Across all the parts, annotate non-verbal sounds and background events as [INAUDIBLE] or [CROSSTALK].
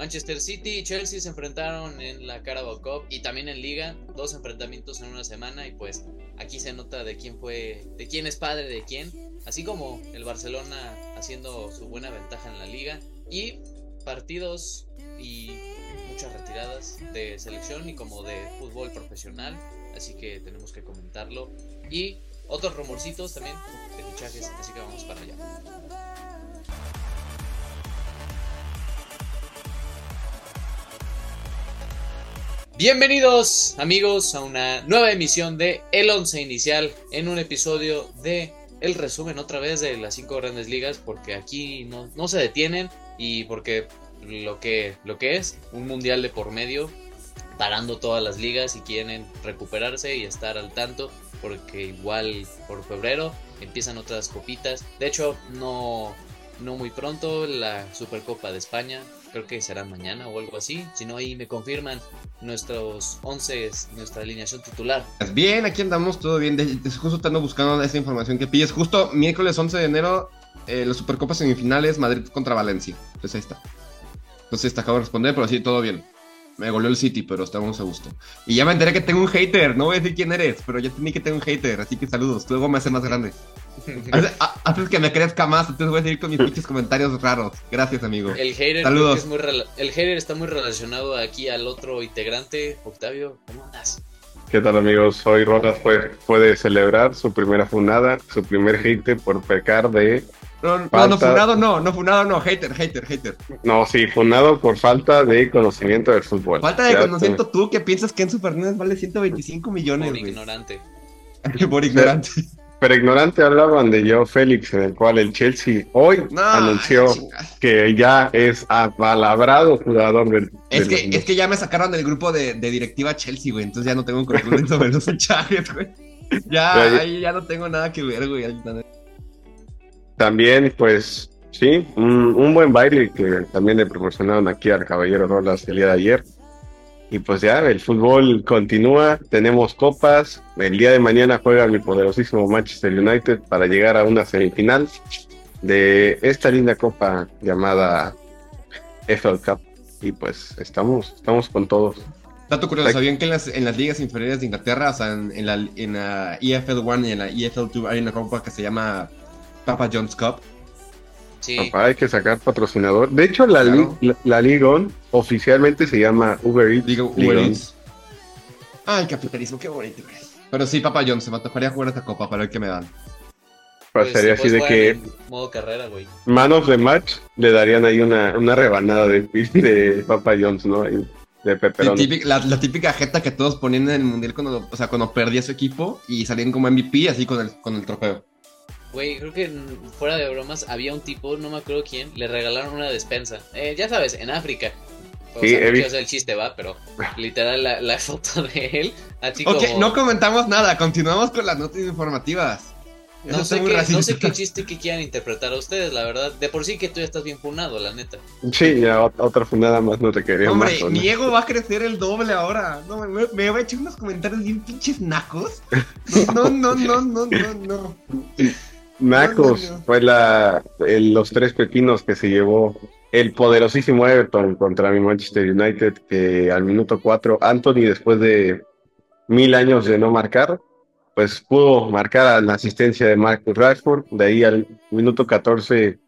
Manchester City y Chelsea se enfrentaron en la Carabao Cup y también en Liga, dos enfrentamientos en una semana y pues aquí se nota de quién fue, de quién es padre de quién, así como el Barcelona haciendo su buena ventaja en la Liga y partidos y muchas retiradas de selección y como de fútbol profesional, así que tenemos que comentarlo. Y otros rumorcitos también de fichajes, así que vamos para allá. Bienvenidos amigos a una nueva emisión de El Once Inicial en un episodio de el resumen otra vez de las cinco grandes ligas porque aquí no, no se detienen y porque lo que, lo que es un mundial de por medio parando todas las ligas y quieren recuperarse y estar al tanto porque igual por febrero empiezan otras copitas. De hecho no no muy pronto la Supercopa de España creo que será mañana o algo así. Si no, ahí me confirman nuestros 11, nuestra alineación titular. Bien, aquí andamos, todo bien. justo estando buscando esa información que pides. Justo miércoles 11 de enero, eh, las Supercopas semifinales, Madrid contra Valencia. Entonces ahí está. Entonces te acabo de responder, pero sí, todo bien. Me goleó el City, pero estamos a gusto. Y ya me enteré que tengo un hater. No voy a decir quién eres, pero ya tenía que tengo un hater. Así que saludos. Luego me [LAUGHS] hace más grande. Antes que me crezca más, entonces voy a seguir con mis [LAUGHS] pinches comentarios raros. Gracias, amigo. El hater, Saludos. el hater está muy relacionado aquí al otro integrante. Octavio, ¿cómo andas? ¿Qué tal, amigos? Hoy Rolas puede celebrar su primera funada, su primer hater por pecar de. No, no, no, funado no, no, funado no, hater, hater, hater. No, sí, funado por falta de conocimiento del fútbol. Falta de conocimiento tú, que piensas que en Super NES vale 125 millones, Por ignorante. [LAUGHS] por ignorante. Pero ignorante hablaban de Joe Félix, en el cual el Chelsea hoy anunció que ya es apalabrado jugador del. Es, que, es que ya me sacaron del grupo de, directiva Chelsea, güey. Entonces ya no tengo control [LAUGHS] sobre los fichajes, güey. Ya, ahí ya no tengo nada que ver, güey. También, pues, sí, un, un, buen baile que también le proporcionaron aquí al Caballero Rolas el día de ayer. Y pues ya, el fútbol continúa, tenemos copas. El día de mañana juega mi poderosísimo Manchester United para llegar a una semifinal de esta linda copa llamada FL Cup. Y pues estamos, estamos con todos. Dato curioso, ¿sabían que en las, en las ligas inferiores de Inglaterra, o sea, en, la, en la EFL 1 y en la EFL 2 hay una copa que se llama Papa John's Cup? Papá, hay que sacar patrocinador. De hecho, la, la, Ligon oficialmente se llama Uber Eats. Digo, Uber Eats. Ah, el capitalismo, qué bonito, Pero sí, papá John, se me tocaría jugar esta copa para ver qué me dan. Pues, sería así de que. Modo carrera, güey. Manos de match le darían ahí una, una rebanada de, [LAUGHS] de Papa John's, ¿no? de pepperoni. Típica, la, la, típica jeta que todos ponían en el mundial cuando, o sea, cuando perdía su equipo y salían como MVP así con el, con el trofeo. Güey, creo que fuera de bromas había un tipo, no me acuerdo quién, le regalaron una despensa. Eh, ya sabes, en África. O sí, sea, no el chiste, va, pero literal la, [LAUGHS] foto de él. Así ok, no comentamos nada, continuamos con las notas informativas. No sé, qué, no sé, qué, chiste que quieran interpretar a ustedes, la verdad. De por sí que tú ya estás bien funado, la neta. Sí, ya otra funada más no te quería Hombre, mi ego va a crecer el doble ahora. No, me, me, va a echar unos comentarios bien pinches nacos. No, no, no, no, no, no. Nacos fue la, los tres pepinos que se llevó el poderosísimo Everton contra mi Manchester United, que al minuto cuatro, Anthony, después de mil años de no marcar, pues pudo marcar a la asistencia de Marcus Rashford. De ahí al minuto 14,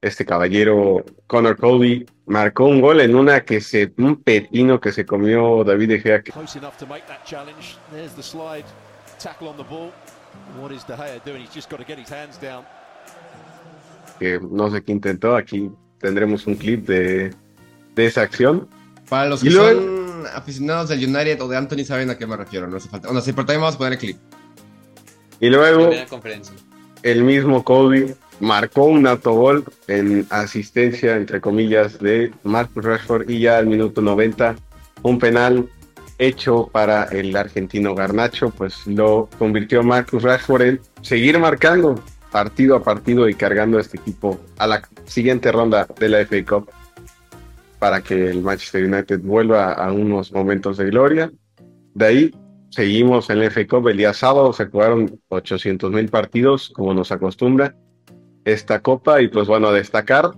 este caballero Connor Cody marcó un gol en una que se, un pepino que se comió David De Gea. Que no sé qué intentó, aquí tendremos un clip de, de esa acción. Para los que son aficionados del United o de Anthony saben a qué me refiero, no hace falta. Bueno, sí, pero también vamos a poner el clip. Y luego, el mismo Kobe marcó un autogol en asistencia, entre comillas, de Marcus Rashford y ya al minuto 90, un penal hecho para el argentino Garnacho, pues lo convirtió Marcus Rashford en seguir marcando partido a partido y cargando a este equipo a la siguiente ronda de la FA Cup para que el Manchester United vuelva a unos momentos de gloria. De ahí seguimos en la FA Cup. El día sábado se jugaron 800 mil partidos, como nos acostumbra esta copa. Y pues bueno, a destacar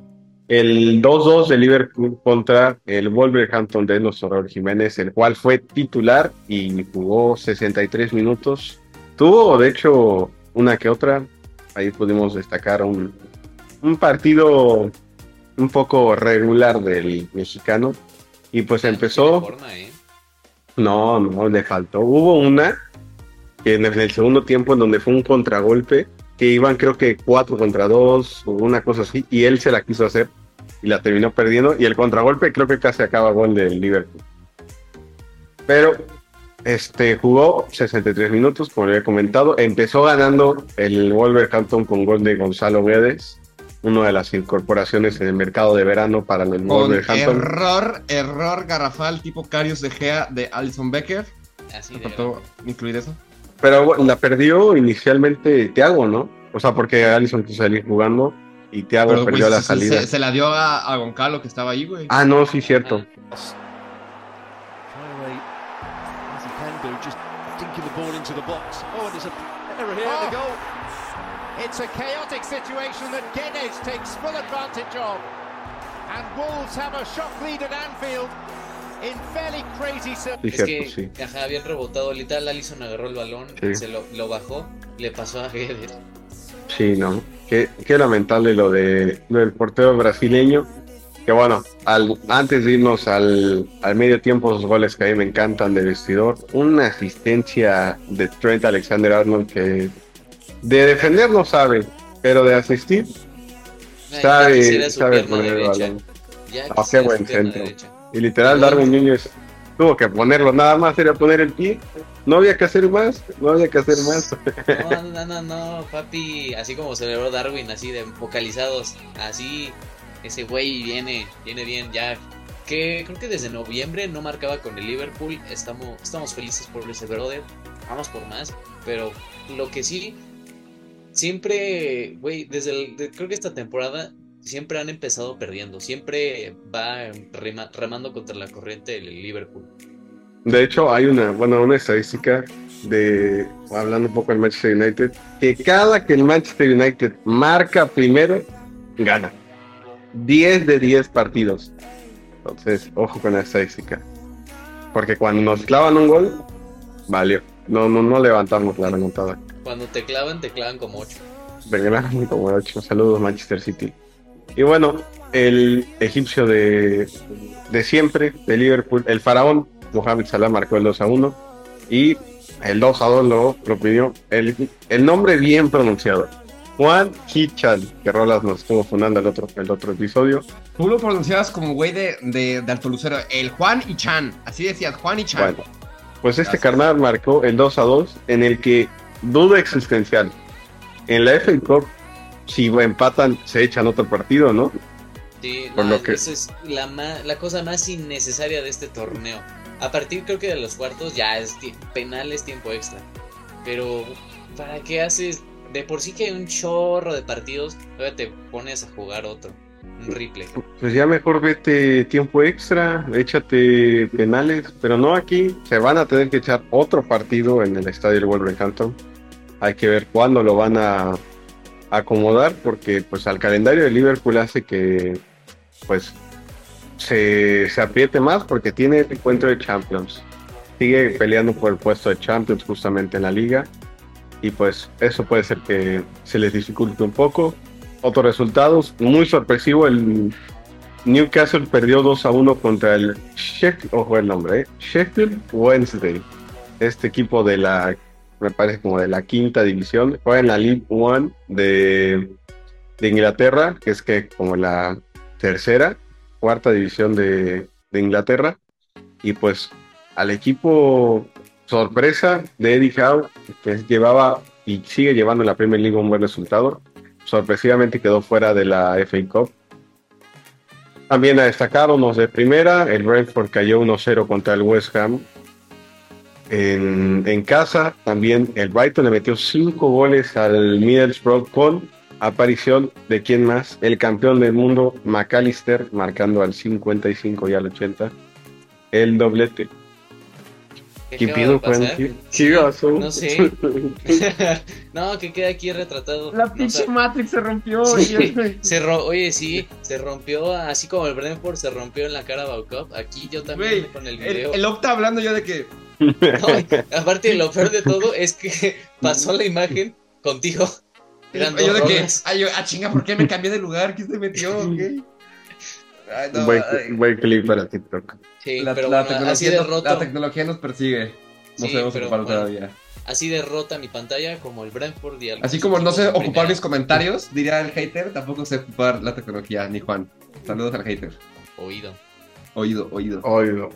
el 2-2 de Liverpool contra el Wolverhampton de nuestro Raúl Jiménez, el cual fue titular y jugó 63 minutos. Tuvo, de hecho, una que otra. Ahí pudimos destacar un, un partido un poco regular del mexicano. Y pues empezó. ¿eh? No, no, le faltó. Hubo una que en el segundo tiempo en donde fue un contragolpe, que iban creo que cuatro contra dos o una cosa así, y él se la quiso hacer y la terminó perdiendo. Y el contragolpe creo que casi acaba gol del Liverpool. Pero este jugó 63 minutos, como le había comentado. Empezó ganando el Wolverhampton con gol de Gonzalo Guedes una de las incorporaciones en el mercado de verano para el Wolverhampton. Error, error garrafal tipo Carius de Gea de Alison Becker. Así de faltó incluir eso? Pero la perdió inicialmente Thiago, ¿no? O sea, porque Alison quiso salir jugando y Thiago perdió la salida. Se, la dio a, a, Goncalo que estaba ahí, güey. Ah, no, sí, cierto. It's a chaotic situation that Guedes takes full advantage of. And Wolves have a shock lead at Anfield. Crazy es que sí. ajá, habían rebotado literal Allison agarró el balón sí. se lo, lo, bajó le pasó a Guedes sí no qué, qué lamentable lo de lo del portero brasileño que bueno al, antes de irnos al, al medio tiempo esos goles que a mí me encantan de vestidor una asistencia de Trent Alexander Arnold que de defender no sabe, pero de asistir sabe, sabe poner el balón. Ah, qué buen centro. Y literal, Darwin Núñez tuvo que ponerlo, nada más era poner el pie. No había que hacer más, no había que hacer más. No, no, no, no, papi. Así como celebró Darwin, así de vocalizados. Así, ese güey viene, viene bien. Ya que creo que desde noviembre no marcaba con el Liverpool. Estamos, estamos felices por ese brother. Vamos por más. Pero lo que sí, siempre, güey, desde el, creo que esta temporada siempre han empezado perdiendo, siempre va remando contra la corriente del Liverpool. De hecho, hay una, bueno, una estadística de, hablando un poco del Manchester United, que cada que el Manchester United marca primero, gana. 10 de 10 partidos. Entonces, ojo con la estadística. Porque cuando nos clavan un gol, valió. No, no, no levantamos la remontada. Cuando te clavan, te clavan como 8. Te clavan como 8. Saludos, Manchester City. Y bueno, el egipcio de, de siempre, de Liverpool, el faraón, Mohamed Salah marcó el 2 a 1. Y el 2 a 2 lo, lo pidió el, el nombre bien pronunciado. Juan Hichan, que Rolas nos estuvo fundando el otro, el otro episodio. Tú lo pronunciabas como güey de, de, de Alto Lucero, el Juan Hichan, así decías, Juan Hichan. Bueno, pues este carnal marcó el 2 a 2, en el que duda existencial. En la FA Cup, si empatan, se echan otro partido, ¿no? Sí, no, eso es la, la cosa más innecesaria de este torneo. A partir creo que de los cuartos ya es penal es tiempo extra. Pero ¿para qué haces? De por sí que hay un chorro de partidos, luego te pones a jugar otro. Un replay. Pues ya mejor vete tiempo extra, échate penales, pero no aquí. Se van a tener que echar otro partido en el estadio del Wolverhampton. Hay que ver cuándo lo van a acomodar porque pues al calendario de Liverpool hace que pues se, se apriete más porque tiene el encuentro de Champions. Sigue peleando por el puesto de Champions justamente en la liga y pues eso puede ser que se les dificulte un poco. Otros resultados, muy sorpresivo, el Newcastle perdió 2 a 1 contra el Sheffield, ojo el nombre, ¿eh? Sheffield Wednesday, este equipo de la me parece como de la quinta división, juega en la League One de, Inglaterra, que es que como la tercera, cuarta división de, Inglaterra, y pues al equipo sorpresa de Eddie Howe, que llevaba y sigue llevando en la Premier League un buen resultado, sorpresivamente quedó fuera de la FA Cup. También a destacar unos de primera, el Brentford cayó 1-0 contra el West Ham, en, casa también el Brighton le metió cinco goles al Middlesbrough con aparición de quién más, el campeón del mundo McAllister marcando al 55 y al 80 el doblete. ¿Qué, ¿Qué pido, ¿Qué No sé. [LAUGHS] [LAUGHS] no, que queda aquí retratado. La pinche Matrix se rompió. [LAUGHS] se Oye, sí, se rompió así como el Brentford se rompió en la cara Baucop. Aquí yo también con el video. El, Octa hablando yo de que. [LAUGHS] aparte, lo peor de todo es que [LAUGHS] pasó la imagen contigo. yo de que. Ay, yo, ah, chinga, ¿por qué me cambié de lugar? ¿Quién se metió? ¿Qué? buen, clip para TikTok. Sí, la, pero la, tecnología, la tecnología nos persigue. No sabemos ocupar todavía. Así derrota mi pantalla como el Brentford y Así como no sé ocupar mis comentarios, diría el hater, tampoco sé ocupar la tecnología, ni Juan. Saludos al hater. Oído. Oído, oído. Oído.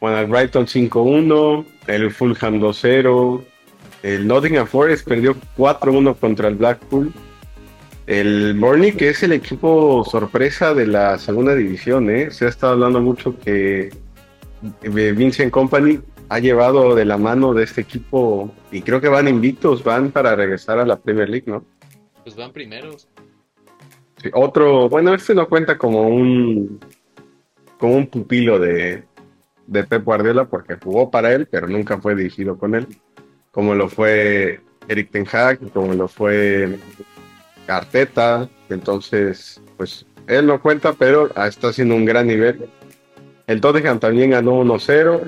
Bueno, el Brighton 5-1, el Fulham 2-0, el Nottingham Forest perdió 4-1 contra el Blackpool. El Burnley, que es el equipo sorpresa de la segunda división, ¿eh? se ha estado hablando mucho que eh, Vincent Company ha llevado de la mano de este equipo y creo que van invictos, van para regresar a la Premier League, ¿no? Pues van primeros. otro, bueno, este no cuenta como un como un pupilo de, de Pep Guardiola porque jugó para él, pero nunca fue dirigido con él, como lo fue Eric Ten Hag, como lo fue Carteta, entonces, pues él no cuenta, pero está haciendo un gran nivel. El Tottenham también ganó 1-0,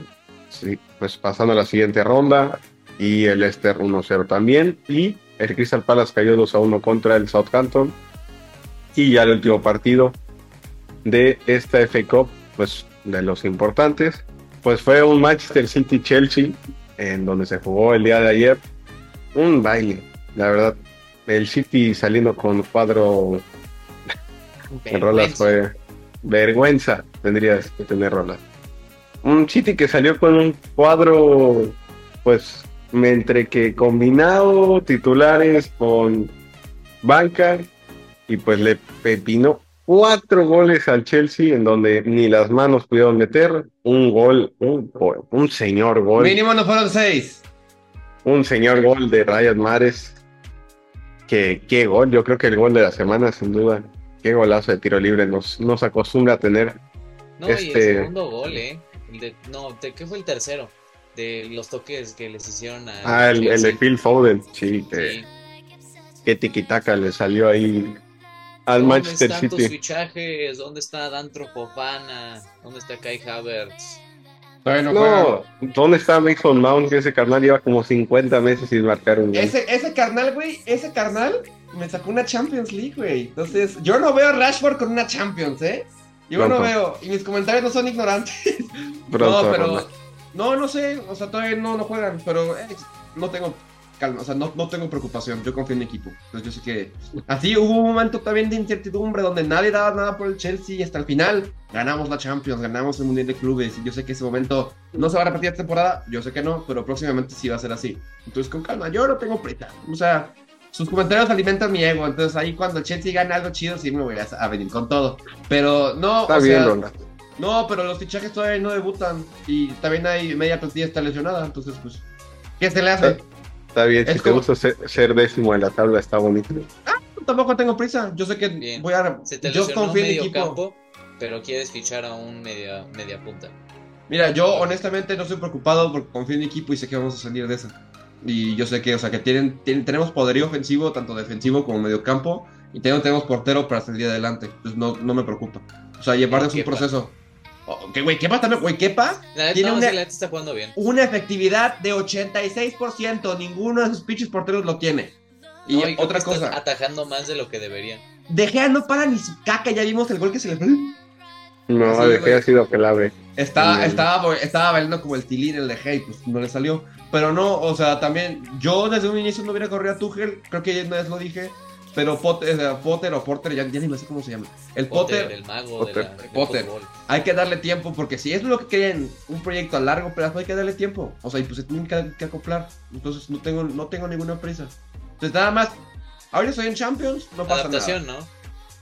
sí, pues pasando a la siguiente ronda, y el Esther 1-0 también, y el Crystal Palace cayó 2-1 contra el Southampton, y ya el último partido de esta FA Cup, pues de los importantes, pues fue un Manchester City-Chelsea, en donde se jugó el día de ayer, un baile, la verdad, el City saliendo con cuadro en rolas fue vergüenza tendrías que tener rolas. Un City que salió con un cuadro pues entre que combinado titulares con banca y pues le pepinó cuatro goles al Chelsea en donde ni las manos pudieron meter un gol un, un señor gol mínimo no fueron seis un señor gol de Ryan Mares que qué gol, yo creo que el gol de la semana, sin duda. Qué golazo de tiro libre nos, nos acostumbra a tener. No, y el este segundo gol, ¿eh? no, ¿qué fue el tercero? De los toques que les hicieron a. Ah, el, de Phil Foden, sí. Que, que tiquitaca le salió ahí al Manchester City. ¿Dónde están tus fichajes? ¿Dónde está Dantro Fofana? ¿Dónde está Kai Havertz? no, ¿dónde está Mason Mount? Que ese carnal lleva como 50 meses sin marcar un gol. Ese, ese carnal, güey, ese carnal me sacó una Champions League, güey. Entonces, yo no veo a Rashford con una Champions, ¿eh? Yo no veo, y mis comentarios no son ignorantes. [LAUGHS] no, pero. No, no sé, o sea, todavía no, no juegan, pero eh, no tengo calma, o sea, no, no, tengo preocupación, yo confío en mi equipo. Entonces yo sé que así hubo un momento también de incertidumbre donde nadie daba nada por el Chelsea y hasta el final ganamos la Champions, ganamos el Mundial de Clubes. Y yo sé que ese momento no se va a repetir esta temporada, yo sé que no, pero próximamente sí va a ser así. Entonces con calma, yo no tengo prisa, o sea, sus comentarios alimentan mi ego, entonces ahí cuando el Chelsea gana algo chido sí me voy a, venir con todo, pero no, Está bien, No, pero los fichajes todavía no debutan. Y también hay media plantilla está lesionada, entonces pues, ¿qué se le hace? Está bien, si te gusta ser, décimo en la tabla, está bonito. Ah, tampoco tengo prisa. Yo sé que voy a. Se te yo confío en equipo. Campo, pero quieres fichar a un media, media punta. Mira, yo honestamente no estoy preocupado porque confío en mi equipo y sé que vamos a salir de eso. Y yo sé que, o sea, que tienen, tenemos poderío ofensivo, tanto defensivo como medio campo, y tenemos, tenemos portero para salir adelante. Entonces no, no me preocupa. O sea, llevarles un proceso. Que güey, Kepa también, güey, Kepa tiene una, está jugando bien. una efectividad de 86%. Ninguno de sus pinches porteros lo tiene. Y, otra cosa. Atajando más de lo que debería. De Gea no para ni su caca. Ya vimos el gol que se le fue. No, De Gea ha sido clave. Estaba, estaba, estaba bailando como el tilín el de Gea y pues no le salió. Pero no, o sea, también yo desde un inicio no hubiera corrido a Tuchel. Creo que ya una vez lo dije. Pero Potter, Potter o Porter, ya, ni me sé cómo se llama. El Potter. el mago De Potter. Hay que darle tiempo porque si es lo que quieren, un proyecto a largo plazo, hay que darle tiempo. O sea, y pues se tienen que, acoplar. Entonces no tengo, no tengo ninguna prisa. Entonces nada más, ahora estoy en Champions, no pasa Adaptación, nada. ¿no?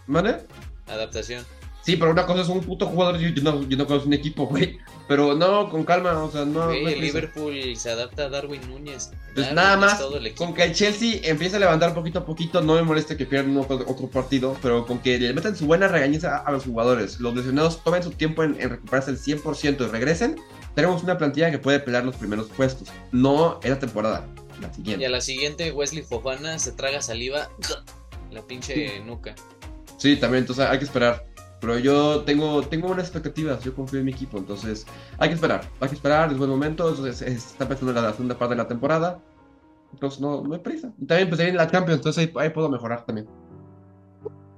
¿Vale? Adaptación. Sí, pero una cosa es un puto jugador, yo, no, yo no conozco un equipo, güey. Pero no, con calma, o sea, no. el Liverpool se adapta a Darwin Núñez. Pues nada más, con que el Chelsea empiece a levantar poquito a poquito, no me molesta que pierdan otro, partido, pero con que le metan su buena regañiza a, los jugadores, los lesionados tomen su tiempo en, recuperarse el 100% y regresen, tenemos una plantilla que puede pelear los primeros puestos. No esa temporada, la siguiente. Y a la siguiente, Wesley Fofana se traga saliva, la pinche nuca. Sí, también, entonces hay que esperar. Pero yo tengo, tengo buenas expectativas, yo confío en mi equipo, entonces hay que esperar, hay que esperar, es buen momento, se, está empezando la, segunda parte de la temporada, entonces no, no hay prisa. Y también pues en la Champions, entonces ahí, puedo mejorar también.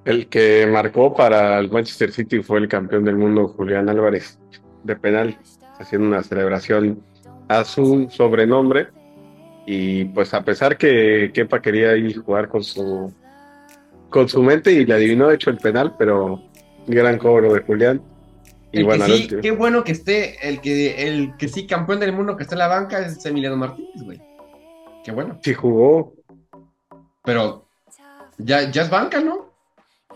El que marcó para el Manchester City fue el campeón del mundo, Julián Álvarez, de penal, haciendo una celebración a su sobrenombre. Y pues a pesar que Kepa quería ir jugar con su con su mente y le adivinó de hecho el penal, pero gran cobro de Julián. Y bueno, sí, qué bueno que esté el que el que sí campeón del mundo que está en la banca es Emiliano Martínez, güey. Qué bueno. Sí jugó. Pero ya, ya es banca, ¿no?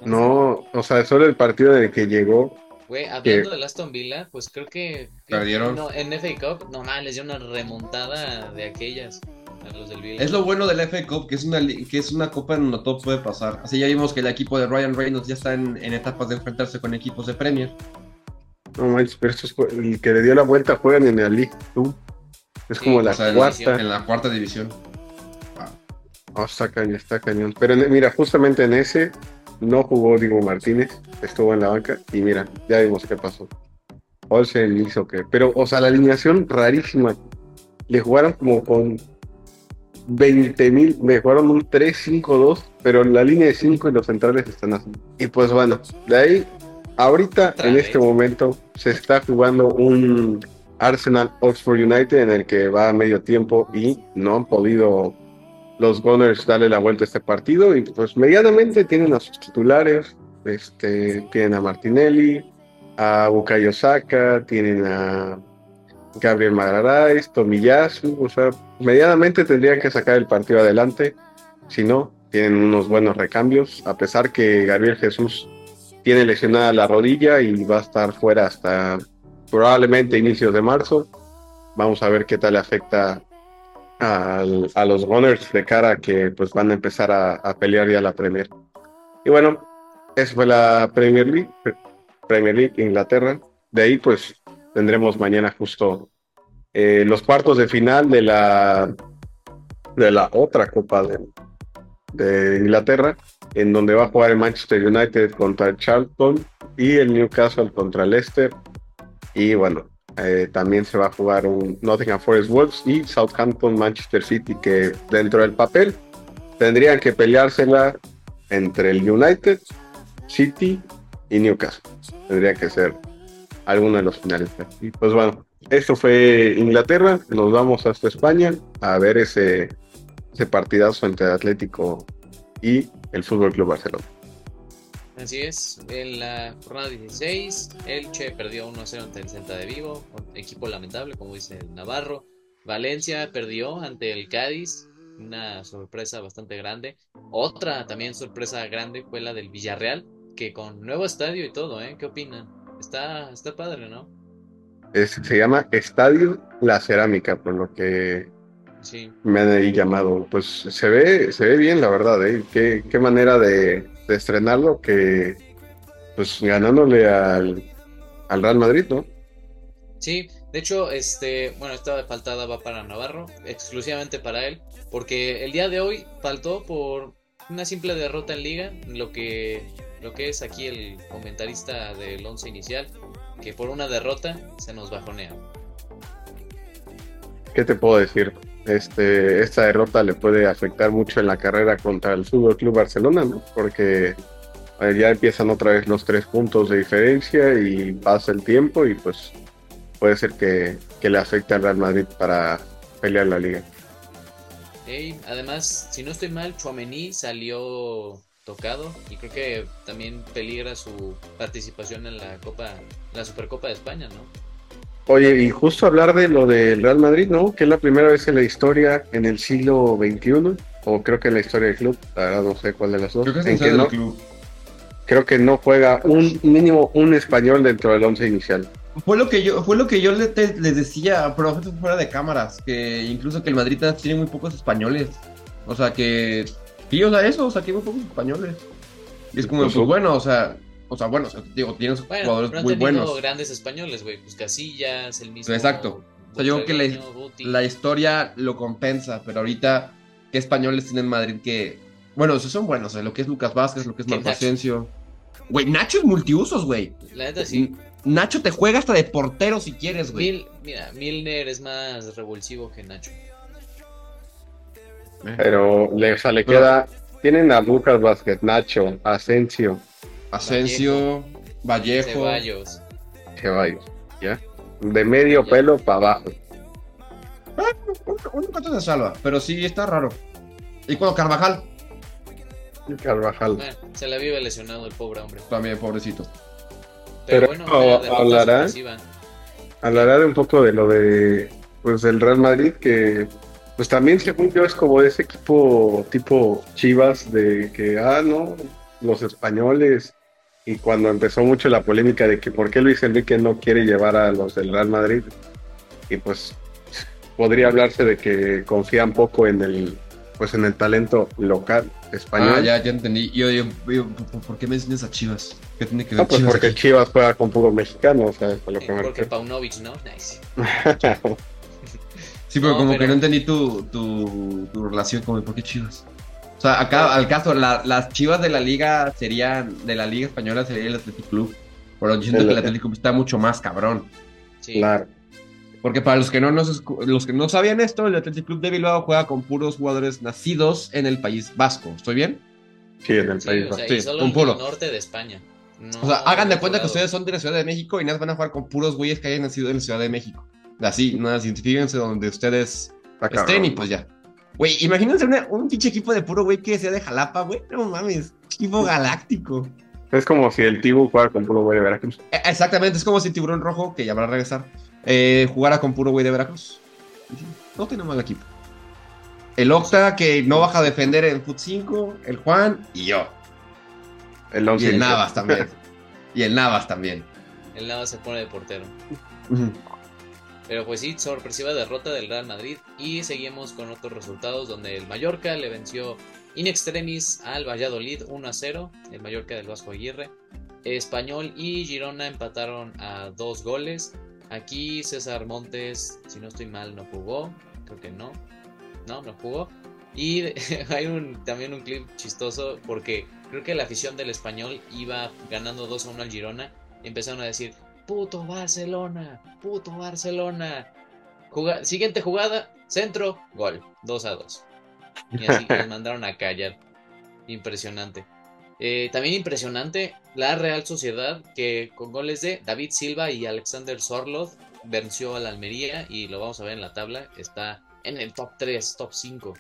No, o sea, solo el partido en el que llegó. Güey, hablando de Aston Villa, pues creo que. Perdieron. No, en FA Cup, no les dio una remontada de aquellas. Es lo bueno de la FA Cup, que es una, que es una copa en donde todo puede pasar. Así ya vimos que el equipo de Ryan Reynolds ya está en, etapas de enfrentarse con equipos de Premier. No manches, pero esto es, el que le dio la vuelta juegan en la League Es como la cuarta. En la cuarta división. Oh, está cañón, está cañón. Pero mira, justamente en ese no jugó Diego Martínez, estuvo en la banca y mira, ya vimos qué pasó. Olsen hizo que. Pero, o sea, la alineación rarísima. Le jugaron como con 20 mil, mejoraron un 3-5-2, pero la línea de 5 y los centrales están así. Y pues bueno, de ahí, ahorita en este momento se está jugando un Arsenal Oxford United en el que va a medio tiempo y no han podido los Gunners darle la vuelta a este partido y pues medianamente tienen a sus titulares, este, tienen a Martinelli, a Bukayo Saka, tienen a Gabriel Magaráis, Tomiyasu, o sea, medianamente tendrían que sacar el partido adelante. Si no, tienen unos buenos recambios, a pesar que Gabriel Jesús tiene lesionada la rodilla y va a estar fuera hasta probablemente inicios de marzo. Vamos a ver qué tal le afecta a, los Gunners de cara que pues van a empezar a, a pelear ya la Premier. Y bueno, esa fue la Premier League, Premier League Inglaterra. De ahí pues tendremos mañana justo eh, los cuartos de final de la de la otra Copa de, de, Inglaterra, en donde va a jugar el Manchester United contra el Charlton y el Newcastle contra el Leicester. Y bueno, eh, también se va a jugar un Nottingham Forest Wolves y Southampton Manchester City, que dentro del papel tendrían que peleársela entre el United, City y Newcastle. Tendría que ser alguno de los finales. Y pues bueno, esto fue Inglaterra, nos vamos hasta España a ver ese, partidazo entre Atlético y el Fútbol Club Barcelona. Así es, en la jornada 16, Elche perdió 1-0 ante el Celta de Vigo, equipo lamentable, como dice el Navarro. Valencia perdió ante el Cádiz, una sorpresa bastante grande. Otra también sorpresa grande fue la del Villarreal, que con nuevo estadio y todo, ¿eh? ¿Qué opinan? Está, está padre, ¿no? se llama Estadio La Cerámica, por lo que me han ahí llamado. Pues se ve, se ve bien, la verdad, ¿eh? Qué, qué manera de, estrenarlo que, pues ganándole al, al Real Madrid, ¿no? Sí, de hecho, este, bueno, esta faltada va para Navarro, exclusivamente para él, porque el día de hoy faltó por una simple derrota en liga, lo que lo que es aquí el comentarista del once inicial, que por una derrota se nos bajonea. ¿Qué te puedo decir? Este, esta derrota le puede afectar mucho en la carrera contra el Fútbol Club Barcelona, ¿no? Porque ya empiezan otra vez los tres puntos de diferencia y pasa el tiempo y pues puede ser que, le afecte al Real Madrid para pelear la liga. además, si no estoy mal, Chouameni salió tocado y creo que también peligra su participación en la Copa, la Supercopa de España, ¿no? Oye, y justo hablar de lo del Real Madrid, ¿no? Que es la primera vez en la historia en el siglo XXI, o creo que en la historia del club, ahora no sé cuál de las dos. Creo que, es no, club. Creo que no juega un mínimo un español dentro del once inicial. Fue lo que yo, fue lo que yo les, decía, pero fuera de cámaras, que incluso que el Madrid tiene muy pocos españoles. O sea que y o sea, eso, o sea, muy pocos españoles. Y es como, pues, bueno, o sea, O sea, bueno, digo, tienes jugadores muy buenos. grandes españoles, güey. Pues Casillas, el mismo. Exacto. O sea, yo creo que la, la, historia lo compensa, pero ahorita, ¿qué españoles tienen en Madrid que. Bueno, esos son buenos, lo que es Lucas Vázquez, lo que es [LAUGHS] Marco Asensio. Güey, Nacho es multiusos, güey. La neta sí. Nacho te juega hasta de portero si quieres, güey. mira, Milner es más revulsivo que Nacho. Pero le, o sea, le queda. Tienen a Lucas Vázquez, Nacho, Asensio. Asensio, Vallejo. Ceballos. Ceballos, ¿ya? De medio pelo para abajo. Ah, un cuanto se salva, pero sí está raro. ¿Y cuando Carvajal? Carvajal. se la vive lesionado el pobre hombre. También, pobrecito. Pero, bueno, hablará, hablará de un poco de lo de pues del Real Madrid que pues también según yo es como ese equipo tipo Chivas de que ah no los españoles y cuando empezó mucho la polémica de que por qué Luis Enrique no quiere llevar a los del Real Madrid y pues podría hablarse de que confían poco en el pues en el talento local español. Ah, ya, ya entendí. Yo, yo, ¿por qué me enseñas a Chivas? ¿Qué tiene que ver ah, pues porque Chivas juega con puro mexicano, o sea, lo que Porque Paunovic, ¿no? Nice. [LAUGHS] sí, pero como que no entendí tu, tu, tu relación con por qué Chivas. O sea, acá, al caso, las chivas de la liga serían, de la liga española sería el Athletic Club. Pero yo siento que el Athletic Club está mucho más cabrón. Sí. Claro. Porque para los que no los que no sabían esto, el Athletic Club de Bilbao juega con puros jugadores nacidos en el País Vasco. ¿Estoy bien? Sí, en el País Vasco. sí, solo en el norte de España. o sea, hagan de cuenta que ustedes son de la Ciudad de México y nada van a jugar con puros güeyes que hayan nacido en la Ciudad de México. Así, nada, identifíquense donde ustedes estén y pues ya. Güey, imagínense un pinche equipo de puro güey que sea de Jalapa, güey. No mames, equipo galáctico. Es como si el Tibu jugara con puro güey de Veracruz. E, exactamente, es como si Tiburón Rojo, que ya va a regresar, eh, jugara con puro güey de Veracruz. No tiene mal equipo. El Octa, que no baja a defender en Foot 5, el Juan y yo. El y el Navas también. [LAUGHS] y el Navas también. El Navas se pone de portero. Pero pues sí, sorpresiva derrota del Real Madrid. Y seguimos con otros resultados donde el Mallorca le venció in extremis al Valladolid 1 a 0. El Mallorca del Vasco Aguirre. Español y Girona empataron a dos goles. Aquí César Montes, si no estoy mal, no jugó. Creo que no. No, no jugó. Y [LAUGHS] hay también un clip chistoso porque creo que la afición del español iba ganando 2 a 1 al Girona. Empezaron a decir, puto Barcelona, puto Barcelona. siguiente jugada, centro, gol, 2 a 2. Y así [LAUGHS] nos mandaron a callar. Impresionante. Eh, también impresionante la Real Sociedad que con goles de David Silva y Alexander Sorloth venció a la Almería y lo vamos a ver en la tabla, está en el top 3, top 5.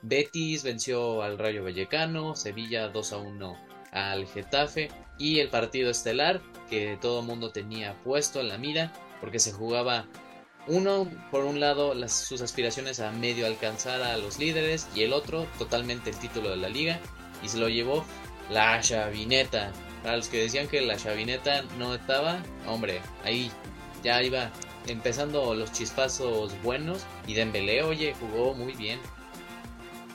Betis venció al Rayo Vallecano, Sevilla 2 a 1 al Getafe y el partido estelar que todo mundo tenía puesto en la mira porque se jugaba uno por un lado las, sus aspiraciones a medio alcanzar a los líderes y el otro totalmente el título de la liga y se lo llevó la chavineta. Para los que decían que la chavineta no estaba hombre ahí ya iba empezando los chispazos buenos y Dembélé oye jugó muy bien.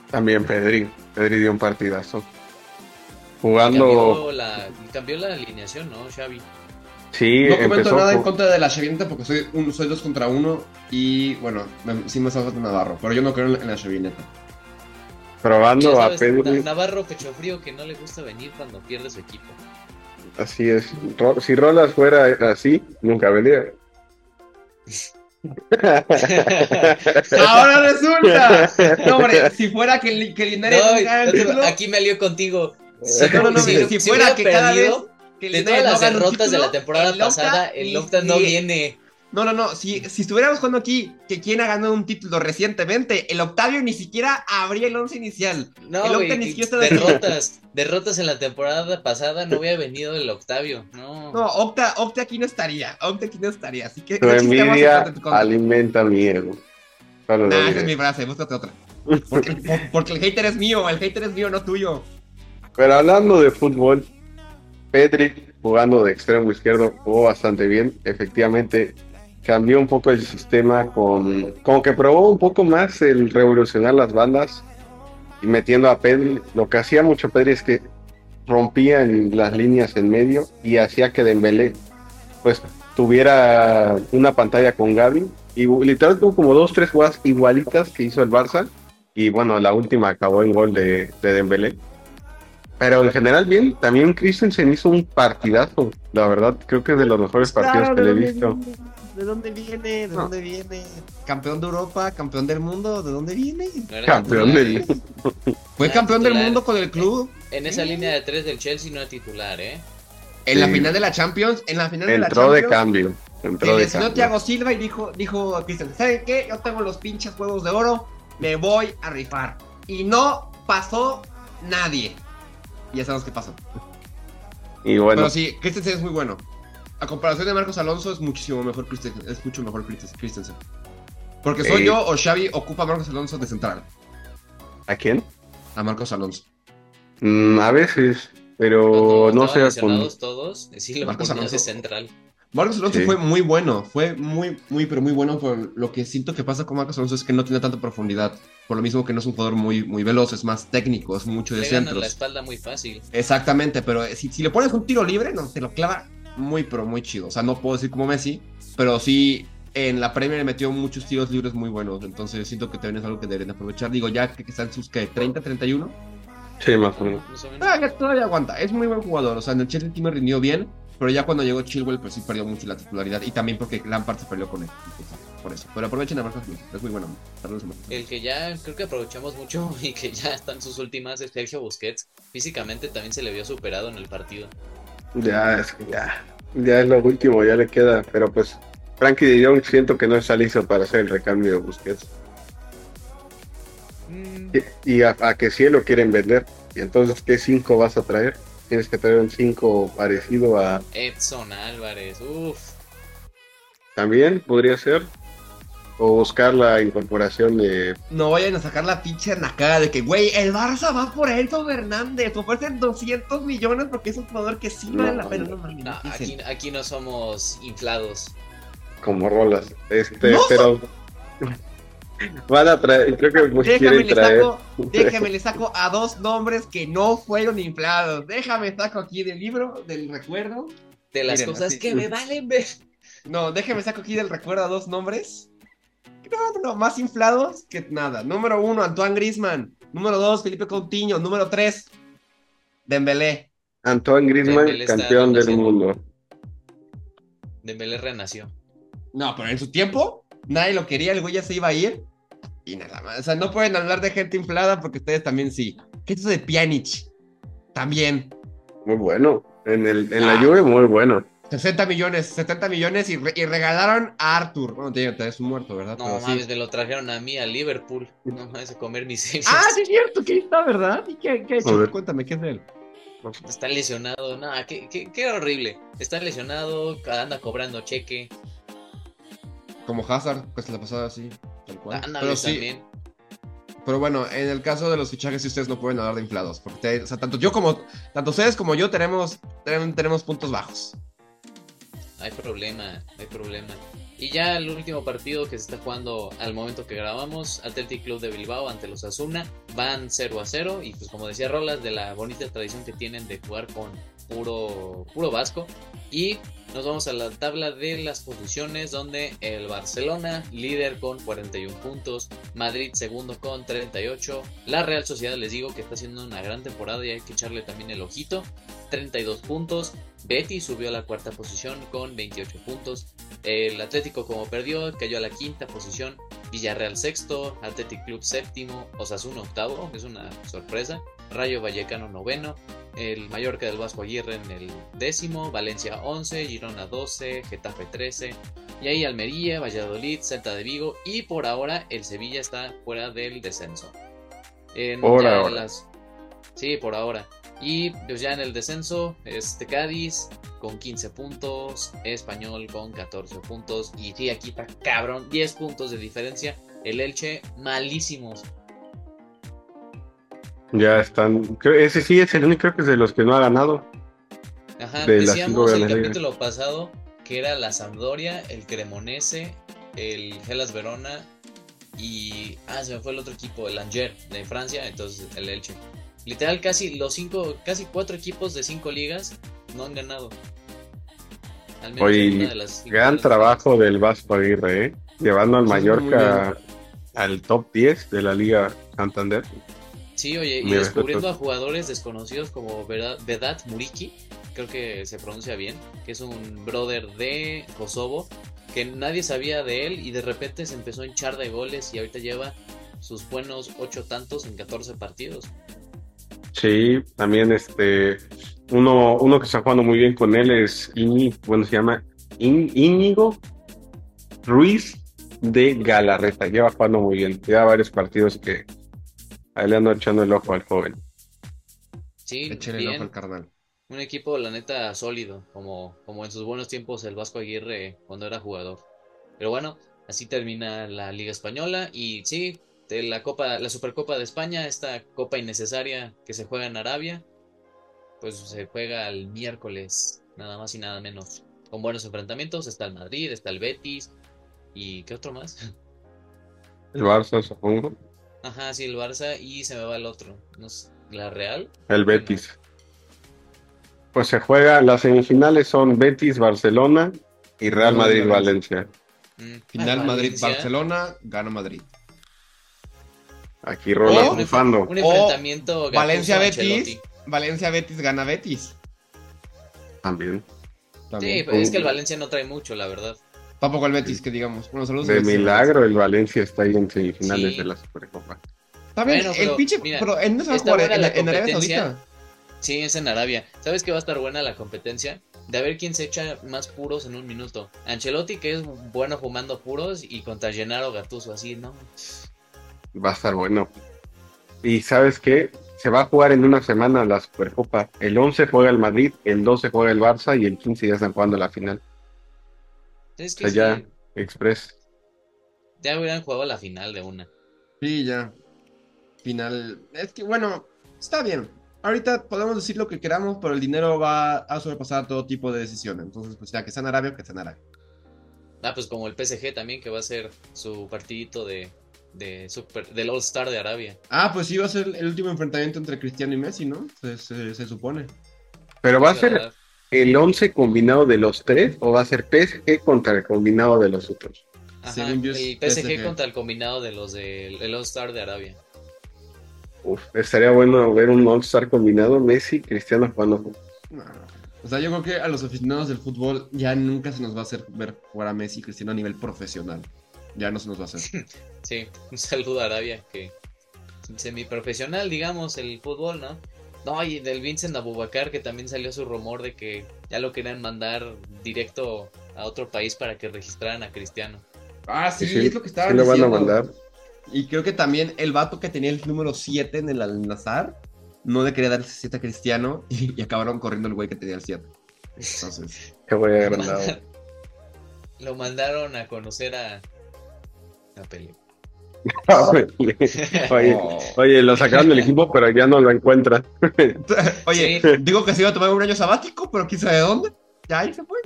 También Pedri Pedri dio un partidazo Jugando. Cambió la, alineación, ¿no, Xavi? Sí, no comento nada en contra de la chavineta porque soy, un, soy dos contra uno y bueno, sí me salgo de Navarro, pero yo no creo en la chavineta. Probando a Pedri. Navarro pecho frío que no le gusta venir cuando pierde su equipo. Así es. Si Rolas fuera así, nunca vendría. [LAUGHS] Ahora resulta. No, hombre, si fuera que, que Linares no, Aquí me alió contigo. Si, no, no, si, fuera que cada vez que de todas las derrotas de la temporada pasada, el Octa no viene. No, no, no. Si, si estuviéramos jugando aquí, que quien ha ganado un título recientemente, el Octavio ni siquiera abría el once inicial. No, el Octa ni siquiera derrotas, derrotas en la temporada pasada, no hubiera venido el Octavio. No, no Octa, Octa aquí no estaría. Octa aquí no estaría. Así que. Tu envidia alimenta mi ego. Nah, esa es mi frase, búscate otra. Porque, porque el hater es mío, el hater es mío, no tuyo. Pero hablando de fútbol, Pedri jugando de extremo izquierdo jugó bastante bien. Efectivamente, cambió un poco el sistema con como que probó un poco más el revolucionar las bandas y metiendo a Pedri. Lo que hacía mucho Pedri es que rompía las líneas en medio y hacía que Dembélé pues tuviera una pantalla con Gaby y literal tuvo como dos, tres jugadas igualitas que hizo el Barça y bueno, la última acabó en gol de, de Dembélé. Pero en general bien, también Christensen hizo un partidazo, la verdad, creo que es de los mejores partidos que le he visto. ¿De dónde viene? ¿De dónde viene? Campeón de Europa, campeón del mundo, ¿de dónde viene? campeón del mundo. Fue campeón del mundo con el club. En, esa línea de tres del Chelsea no era titular, ¿eh? En la final de la Champions, en la final de la Champions. Entró de cambio. Entró de cambio. Thiago Silva y dijo, dijo Cristian, ¿saben qué? Yo tengo los pinches juegos de oro, me voy a rifar. Y no pasó nadie. Y ya sabemos qué pasó. Y bueno. Pero sí, Christensen es muy bueno. A comparación de Marcos Alonso es muchísimo mejor Christensen. Es mucho mejor Christensen. Porque soy yo o Xavi ocupa a Marcos Alonso de central. ¿A quién? A Marcos Alonso. Mm, a veces, pero no sé. Con... todos, sí lo Marcos Alonso de central. Marcos Alonso fue muy bueno, fue muy, muy, pero muy bueno. Por lo que siento que pasa con Marcos Alonso es que no tiene tanta profundidad. Por lo mismo que no es un jugador muy, muy veloz, es más técnico, es mucho de le centros. la espalda muy fácil. Exactamente, pero si, si, le pones un tiro libre, no, te lo clava muy, pero muy chido. O sea, no puedo decir como Messi, pero sí en la Premier le metió muchos tiros libres muy buenos. Entonces siento que también es algo que deberían aprovechar. Digo, ya que están sus que 30, 31. Sí, más o menos. Todavía, aguanta. Es muy buen jugador. O sea, en el Chelsea me rindió bien. Pero ya cuando llegó Chilwell, pues sí perdió mucho la titularidad. Y también porque Lampard se peleó con él. por eso. Pero aprovechen a Marcos Es muy bueno. El que ya creo que aprovechamos mucho [LAUGHS] y que ya están sus últimas es Sergio Busquets. Físicamente también se le vio superado en el partido. Ya, es que ya. Ya es lo último, ya le queda. Pero pues, Frankie de Jong siento que no está listo para hacer el recambio de Busquets. Mm. Y, a, a, que sí lo quieren vender. Y entonces, ¿qué 5 vas a traer? Tienes que traer un 5 parecido a. Edson Álvarez, uff. También podría ser. O buscar la incorporación de. No vayan a sacar la pinche cara de que, güey, el Barça va por Enzo Fernández. Ofrecen 200 millones porque es un jugador que sí vale la pena. No, aquí, aquí, no somos inflados. Como rolas. Este, pero. Van a traer, creo que déjame le, saco, déjame le saco a dos nombres que no fueron inflados. Déjame saco aquí del libro, del recuerdo. De las cosas que me valen ver. No, déjame saco aquí del recuerdo a dos nombres. No, no, más inflados que nada. Número uno, Antoine Grisman. Número dos, Felipe Coutinho. Número tres, Dembélé. Antoine Grisman, campeón del mundo. Dembélé renació. No, pero en su tiempo nadie lo quería, el güey ya se iba a ir. Y nada más. O sea, no pueden hablar de gente inflada porque ustedes también sí. ¿Qué es eso de Pjanic? También. Muy bueno. En, el, en la ah. lluvia, muy bueno. 60 millones, 70 millones y, regalaron a Arthur. Bueno, tiene es un muerto, ¿verdad? No mames, me lo trajeron a mí, a Liverpool. No mames, a comer mis hijos. Ah, sí es cierto, que está, ¿verdad? ¿Y qué, qué ha hecho? Cuéntame, ¿qué es de él? Está lesionado, nada, qué, qué, qué horrible. Está lesionado, anda cobrando cheque. Como Hazard, que se la pasaba así, tal cual. pero sí, Pero bueno, en el caso de los fichajes, sí ustedes no pueden hablar de inflados. Porque o sea, tanto yo como. Tanto ustedes como yo tenemos, tenemos puntos bajos. Hay problema, hay problema. Y ya el último partido que se está jugando al momento que grabamos, Athletic Club de Bilbao ante los Asuna, van 0 a 0 y pues como decía Rolas, de la bonita tradición que tienen de jugar con puro, puro vasco. Y nos vamos a la tabla de las posiciones donde el Barcelona líder con 41 puntos, Madrid segundo con 38, la Real Sociedad les digo que está haciendo una gran temporada y hay que echarle también el ojito, 32 puntos, Betty subió a la cuarta posición con 28 puntos, el Atlético como perdió cayó a la quinta posición, Villarreal sexto, Athletic Club séptimo, Osasuna octavo, es una sorpresa, Rayo Vallecano noveno, el Mallorca del Vasco Aguirre en el décimo, Valencia 11, Girona 12, Getafe 13, y ahí Almería, Valladolid, Celta de Vigo y por ahora el Sevilla está fuera del descenso. por ahora. Sí, por ahora. Y pues ya en el descenso, este Cádiz con 15 puntos, Español con 14 puntos y sí, aquí está cabrón, 10 puntos de diferencia. El Elche malísimos, ya están. ese sí es el único, creo que es de los que no ha ganado. Ajá, decíamos el capítulo pasado que era la Sampdoria, el Cremonese, el Gelas Verona y. Ah, se me fue el otro equipo, el Angers de Francia, entonces el Elche. Literal, casi los cinco, casi cuatro equipos de cinco ligas no han ganado. Oye, gran trabajo del Vasco Aguirre, ¿eh? llevando al Mallorca al top 10 de la Liga Santander. Sí, oye, y descubriendo a jugadores desconocidos como Vedat Muriki, creo que se pronuncia bien, que es un brother de Kosovo, que nadie sabía de él y de repente se empezó a hinchar de goles y ahorita lleva sus buenos ocho tantos en 14 partidos. Sí, también este uno, uno que está jugando muy bien con él es Íñigo, bueno, se llama Íñigo Ruiz de Galarreta. Lleva jugando muy bien. Lleva varios partidos que ahí le ando echando el ojo al joven. Sí, el ojo al carnal. Un equipo, la neta, sólido, como, como en sus buenos tiempos el Vasco Aguirre cuando era jugador. Pero bueno, así termina la Liga Española y sí, de la Copa, la Supercopa de España, esta copa innecesaria que se juega en Arabia, pues se juega el miércoles, nada más y nada menos. Con buenos enfrentamientos, está el Madrid, está el Betis y ¿qué otro más? [LAUGHS] El Barça, supongo. Ajá, sí, el Barça y se me va el otro, no la Real. El Betis. Pues se juega, las semifinales son Betis, Barcelona y Real Madrid, Valencia. Mm. Final Madrid-Barcelona, gana Madrid. Aquí rola un, un enfrentamiento. Valencia-Betis. Valencia-Betis gana Betis. También. Sí, pero es que el Valencia no trae mucho, la verdad. Tampoco el Betis, que digamos. de milagro, el Valencia está ahí en semifinales de la Supercopa. También, el pinche. Pero en esa en, en Arabia Saudita. Sí, es en Arabia. ¿Sabes que va a estar buena la competencia? De a ver quién se echa más puros en un minuto. Ancelotti, que es bueno fumando puros, y contra Gennaro Gattuso, así, ¿no? Va a estar bueno. Y ¿sabes qué? Se va a jugar en una semana la Supercopa. El 11 juega el Madrid, el 12 juega el Barça y el 15 ya están jugando la final. Es que ya, Express. Ya hubieran jugado la final de una. Sí, ya. Final. Es que bueno, está bien. Ahorita podemos decir lo que queramos, pero el dinero va a sobrepasar todo tipo de decisiones. Entonces, pues ya que sea en Arabia, que sea en Arabia. Ah, pues como el PSG también, que va a ser su partidito de, de super, del All Star de Arabia. Ah, pues sí, va a ser el último enfrentamiento entre Cristiano y Messi, ¿no? Se, supone. Pero va a ser el 11 combinado de los tres o va a ser PSG contra el combinado de los otros. Ajá, el PSG, contra el combinado de los del All Star de Arabia. Uf, estaría bueno ver un All Star combinado Messi Cristiano jugando. O sea, yo creo que a los aficionados del fútbol ya nunca se nos va a hacer ver jugar a Messi y Cristiano a nivel profesional ya no se nos va a hacer. [LAUGHS] sí, un saludo a Arabia, que semiprofesional, digamos, el fútbol, ¿no? No, y del Vincent Abubakar, que también salió su rumor de que ya lo querían mandar directo a otro país para que registraran a Cristiano. Ah, sí, es lo que estaban sí Van a mandar. Y creo que también el vato que tenía el número 7 en el Al-Nazar no le quería dar el 7 a Cristiano [LAUGHS] y, acabaron corriendo el güey que tenía el 7. Entonces. [LAUGHS] Qué güey agrandado. Lo mandaron a conocer a, [LAUGHS] oye, oye, lo sacaron del equipo, pero ya no lo encuentran. [LAUGHS] oye, digo que se iba a tomar un año sabático, pero quién sabe dónde. Ya ahí se fue.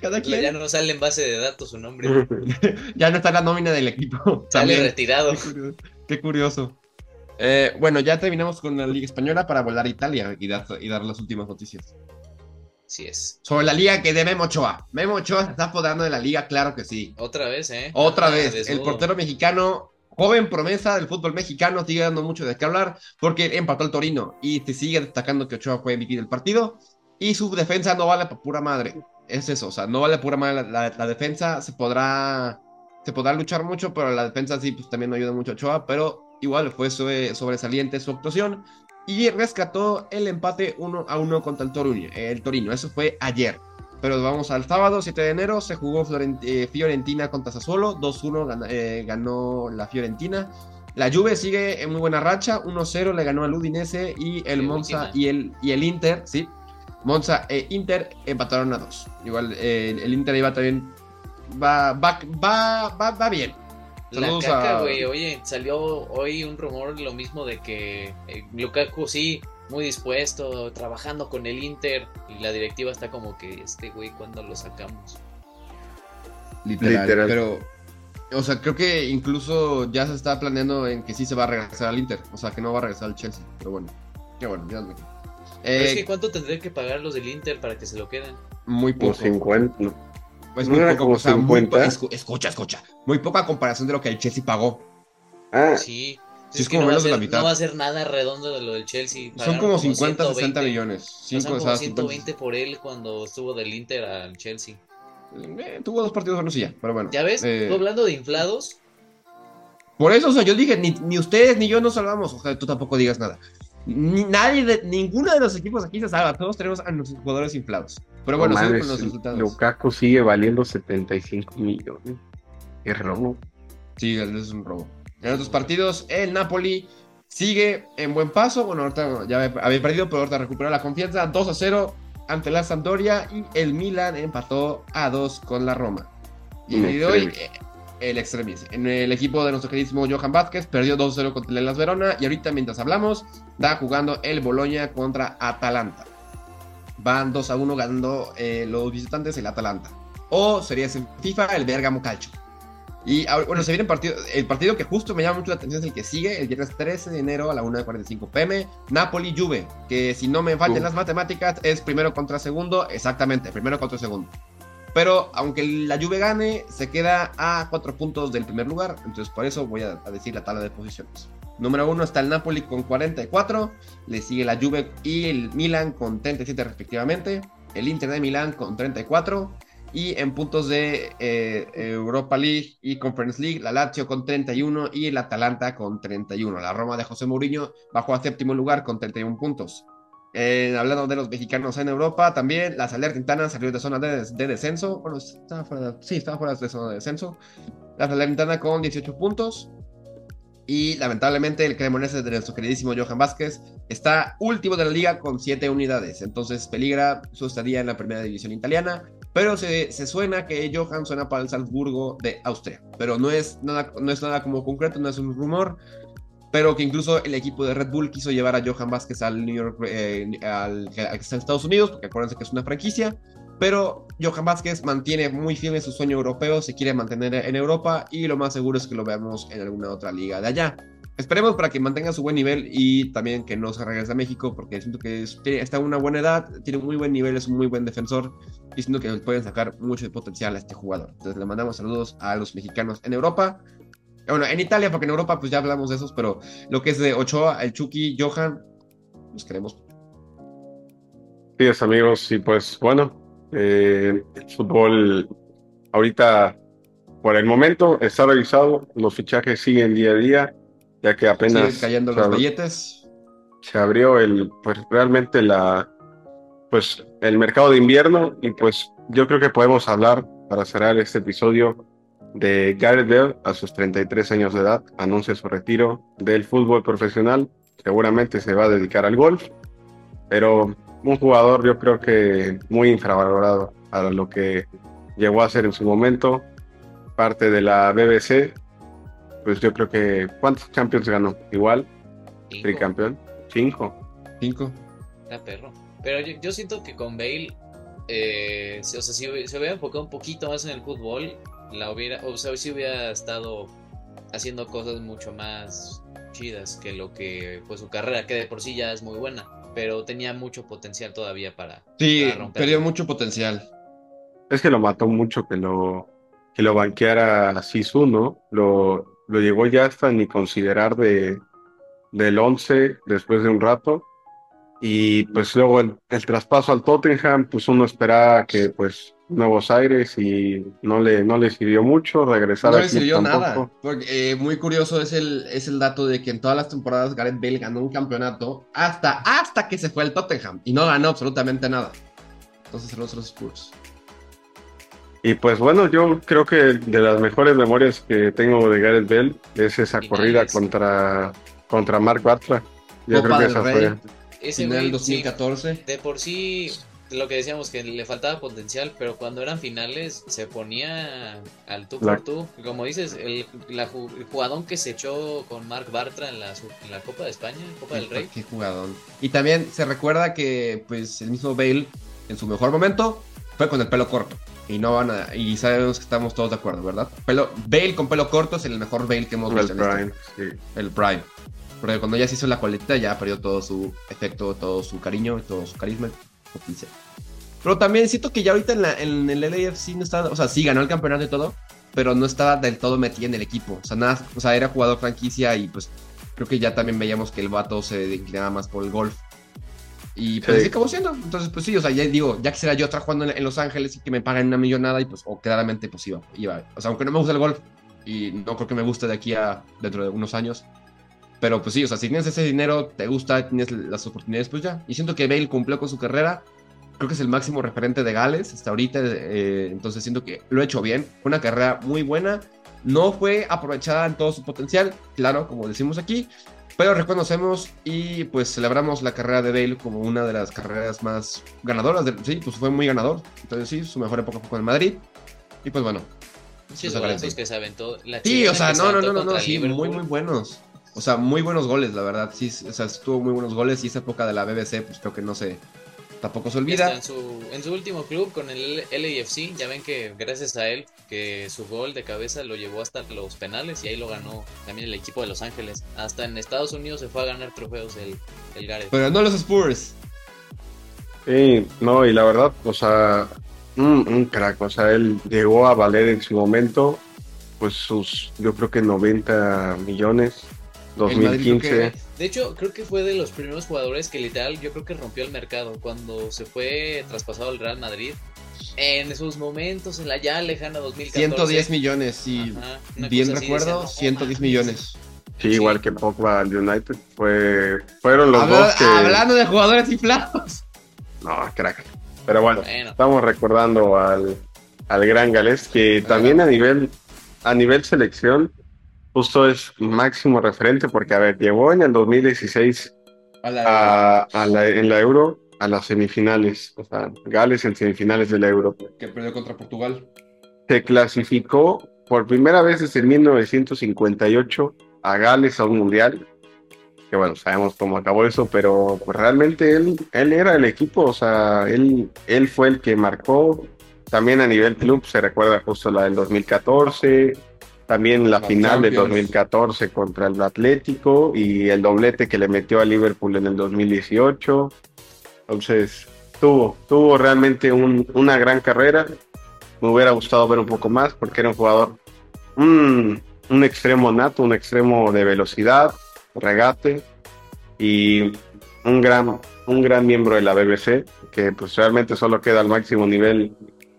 Cada quien. Ya no sale en base de datos su nombre. [LAUGHS] ya no está en la nómina del equipo. Sale retirado. Qué curioso. Eh, bueno, ya terminamos con la Liga Española para volar a Italia y dar, y dar las últimas noticias. Sí es. Sobre la liga que de Memo Ochoa. Memo Ochoa se está apoderando de la liga, claro que sí. Otra vez, ¿eh? Otra vez. El portero mexicano, joven promesa del fútbol mexicano, sigue dando mucho de qué hablar porque empató al Torino y se sigue destacando que Ochoa fue MVP del partido y su defensa no vale para pura madre. Es eso, o sea, no vale pura madre la, defensa, se podrá se podrá luchar mucho, pero la defensa sí, pues también no ayuda mucho a Ochoa, pero igual fue sobresaliente su actuación y rescató el empate 1 a 1 contra el Torino. El Torino, eso fue ayer. Pero vamos al sábado, 7 de enero, se jugó eh, Fiorentina contra Sassuolo, 2-1 eh, ganó la Fiorentina. La Juve sigue en muy buena racha, 1-0 le ganó al Udinese y el Monza y el, y el Inter, sí. Monza e Inter empataron a 2. Igual eh, el Inter iba también va, va, va, va, va bien. La caca, güey. Oye, salió hoy un rumor lo mismo de que Lukaku sí, muy dispuesto, trabajando con el Inter. Y la directiva está como que, este güey, ¿cuándo lo sacamos? Literal, Pero, o sea, creo que incluso ya se está planeando en que sí se va a regresar al Inter. O sea, que no va a regresar al Chelsea. Pero bueno. Qué bueno, Dios mío. es que ¿cuánto tendría que pagar los del Inter para que se lo queden? Muy poco. 50, no. Pues ¿No muy era poco, como o sea, muy 50? po- escu- escucha, escucha. Muy poca comparación de lo que el Chelsea pagó. Ah, Sí. Sí, es como no va a menos de la ser- mitad. No va a ser nada redondo de lo del Chelsea. Son Pagaron como 50, 60 120. millones. Pasaron Cinco, o como sea, 120 por él cuando estuvo del Inter al Chelsea. 50. Eh, tuvo dos partidos buenos y ya, pero bueno. ¿Ya ves? Eh, Tú hablando de inflados, por eso, o sea, yo dije, ni, ni ustedes ni yo nos salvamos. Ojalá tú tampoco digas nada. Ni, nadie, de, ninguno de los equipos aquí se salva. Todos tenemos a nuestros jugadores inflados. Pero bueno, no con los resultados. Lukaku sigue valiendo 75 millones. Qué robo. Sí, es un robo. En otros partidos, el Napoli sigue en buen paso. Bueno, ahorita ya había- perdido, pero ahorita recuperó la confianza. 2 a 0 ante la Sampdoria y el Milan empató a 2 con la Roma. Y el día de hoy, el extremis. En el equipo de nuestro queridísimo Johan Vázquez perdió 2 a 0 contra el Hellas Verona. Y ahorita, mientras hablamos, está jugando el Boloña contra Atalanta. Van 2 a 1 ganando eh, los visitantes el Atalanta. O sería en FIFA el Bergamo Calcio. Y bueno, se viene el partido, el partido que justo me llama mucho la atención es el que sigue, el viernes 13 de enero a la 1.45 pm, Napoli-Juve, que si no me faltan Uh. las matemáticas es primero contra segundo, exactamente, primero contra segundo. Pero aunque la Juve gane, se queda a cuatro puntos del primer lugar, entonces por eso voy a, a decir la tabla de posiciones. Número uno está el Napoli con 44, le sigue la Juve y el Milan con 37 respectivamente, el Inter de Milán con 34, y en puntos de eh, Europa League y Conference League, la Lazio con 31 y el Atalanta con 31. La Roma de José Mourinho bajó a séptimo lugar con 31 puntos. Eh, hablando de los mexicanos en Europa, también la Salernitana salió de zona de, de descenso. Bueno, estaba fuera sí, estaba fuera de zona de descenso. La Salernitana con 18 puntos. Y lamentablemente el Cremonese de nuestro queridísimo Johan Vázquez está último de la liga con 7 unidades. Entonces peligra su estadía en la primera división italiana. Pero se, se suena que Johan suena para el Salzburgo de Austria. Pero no es, nada, no es nada como concreto, no es un rumor. Pero que incluso el equipo de Red Bull quiso llevar a Johan Vázquez al New York, eh, al, Estados Unidos, porque acuérdense que es una franquicia. Pero Johan Vázquez mantiene muy firme su sueño europeo, se quiere mantener en Europa y lo más seguro es que lo veamos en alguna otra liga de allá. Esperemos para que mantenga su buen nivel y también que no se regrese a México porque siento que está en una buena edad, tiene un muy buen nivel, es un muy buen defensor y siento que pueden sacar mucho potencial a este jugador. Entonces le mandamos saludos a los mexicanos en Europa. Bueno, en Italia, porque en Europa pues ya hablamos de esos, pero lo que es de Ochoa, el Chucky, Johan, los queremos. Sí, es, amigos, y pues bueno, eh, el fútbol ahorita, por el momento, está revisado, los fichajes siguen día a día, ya que apenas Siguen cayendo se los billetes. se abrió el, pues realmente la, pues el mercado de invierno y pues yo creo que podemos hablar para cerrar este episodio de Gareth Bale a sus 33 años de edad, anuncia su retiro del fútbol profesional, seguramente se va a dedicar al golf, pero un jugador yo creo que muy infravalorado a lo que llegó a ser en su momento, parte de la BBC, pues yo creo que ¿cuántos Champions ganó? Igual, cinco, tricampeón, cinco. Cinco. era perro. Pero yo, yo siento que con Bale, eh, se- o sea, si se hubiera enfocado un poquito más en el fútbol, la hubiera, o sea, si hubiera estado haciendo cosas mucho más chidas que lo que fue su carrera, que de por sí ya es muy buena, pero tenía mucho potencial todavía para, Sí, para romper. perdió mucho potencial. Es que lo mató mucho que lo, que lo banqueara Sisu, ¿no? Lo, lo llegó ya hasta ni considerar de, del 11 después de un rato. Y pues luego el, el traspaso al Tottenham, pues uno esperaba que pues nuevos aires y no le, no le sirvió mucho regresar No le sirvió nada. Porque, eh, muy curioso es el, es el dato de que en todas las temporadas Gareth Bale ganó un campeonato hasta, hasta que se fue al Tottenham y no ganó absolutamente nada. Entonces los otros Spurs. Y pues bueno, yo creo que de las mejores memorias que tengo de Gareth Bale es esa Finales. corrida contra, contra Mark Bartra. Yo Copa creo que del esa Rey, fue. Ese final güey, 2014. sí, de por sí, lo que decíamos que le faltaba potencial, pero cuando eran finales se ponía al tú La- por tú. Como dices, el, la el jugadón que se echó con Marc Bartra en la, su- en la Copa de España, Copa del Rey. Qué jugadón. Y también se recuerda que pues el mismo Bale en su mejor momento fue con el pelo corto. Y no van a, y sabemos que estamos todos de acuerdo, ¿verdad? Pelo, Bale con pelo corto es el mejor Bale que hemos El visto en este- Prime, sí. el Prime. Porque cuando ya se hizo la coletita ya perdió todo su efecto, todo su cariño, todo su carisma. Pero también siento que ya ahorita en, la, en el LAFC no está, o sea, sí ganó el campeonato y todo, pero no estaba del todo metido en el equipo. O sea, nada, o sea, era jugador franquicia y pues creo que ya también veíamos que el vato se inclinaba más por el golf. Y pues así acabó siendo. Entonces, pues sí, o sea, ya digo, ya quisiera yo estar jugando en, Los Ángeles y que me paguen una millonada y pues, o claramente, pues iba, iba. O sea, aunque no me gusta el golf y no creo que me guste de aquí a dentro de unos años. Pero pues sí, o sea, si tienes ese dinero, te gusta, tienes las oportunidades, pues ya. Y siento que Bale cumplió con su carrera creo que es el máximo referente de Gales hasta ahorita, eh, entonces siento que lo he hecho bien, fue una carrera muy buena, no fue aprovechada en todo su potencial, claro, como decimos aquí, pero reconocemos y pues celebramos la carrera de Bale como una de las carreras más ganadoras, de, sí, pues fue muy ganador, entonces sí, su mejor época fue con el Madrid, y pues bueno. Sí, pues, que se aventó. La sí, o sea, no, no, no, no, no, sí, muy, muy buenos. O sea, muy buenos goles, la verdad. Sí, o sea, estuvo muy buenos goles y esa época de la BBC, pues creo que no se, tampoco se olvida. En su, en su último club con el LAFC, ya ven que gracias a él, que su gol de cabeza lo llevó hasta los penales y ahí lo ganó también el equipo de Los Ángeles. Hasta en Estados Unidos se fue a ganar trofeos el, el Gareth. Pero no los Spurs. Sí, no, y la verdad, o sea, un, un crack, o sea, él llegó a valer en su momento, pues sus, yo creo que 90 millones 2015. De hecho, creo que fue de los primeros jugadores que literal yo creo que rompió el mercado cuando se fue traspasado al Real Madrid. En esos momentos, en la ya lejana 2014. 110 millones, sí. bien recuerdo, 110 millones. Sí, igual que Pogba al United. Fue, fueron los dos que... Hablando de jugadores inflados. No, crack. Pero bueno, estamos recordando al, al gran Galés que también a nivel, a nivel selección justo es máximo referente porque, a ver, llegó en el 2016 a la, en la Euro a las semifinales, o sea, Gales en semifinales de la Euro. Que perdió contra Portugal. Se clasificó por primera vez desde 1958 a Gales a un mundial. Que bueno, sabemos cómo acabó eso, pero pues realmente él, él era el equipo, o sea, él, él fue el que marcó. También a nivel club se recuerda justo la del 2014, también la, final de 2014 contra el Atlético y el doblete que le metió a Liverpool en el 2018. Entonces, tuvo, tuvo realmente una gran carrera. Me hubiera gustado ver un poco más porque era un jugador, un, un extremo nato, un extremo de velocidad, regate y un gran, un gran miembro de la BBC que pues realmente solo queda al máximo nivel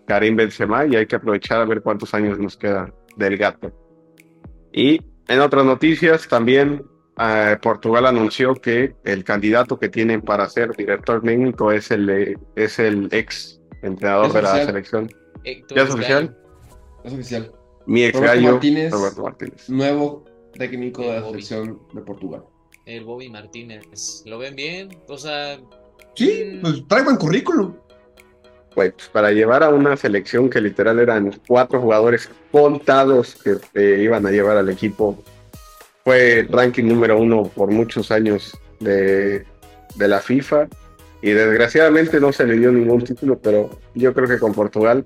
Karim Benzema y hay que aprovechar a ver cuántos años nos queda del gato. Y en otras noticias también eh, Portugal anunció que el candidato que tienen para ser director técnico es el, es el ex entrenador de la selección. Eh, ¿Ya es oficial? Es oficial. Mi ex gallo, Roberto Martínez. Nuevo técnico de la selección de Portugal. El Bobby Martínez. ¿Lo ven bien? O sea. Sí, mm, pues trae buen currículum pues para llevar a una selección que literal eran cuatro jugadores contados que iban a llevar al equipo, fue ranking número uno por muchos años de, de la FIFA. Y desgraciadamente no se le dio ningún título, pero yo creo que con Portugal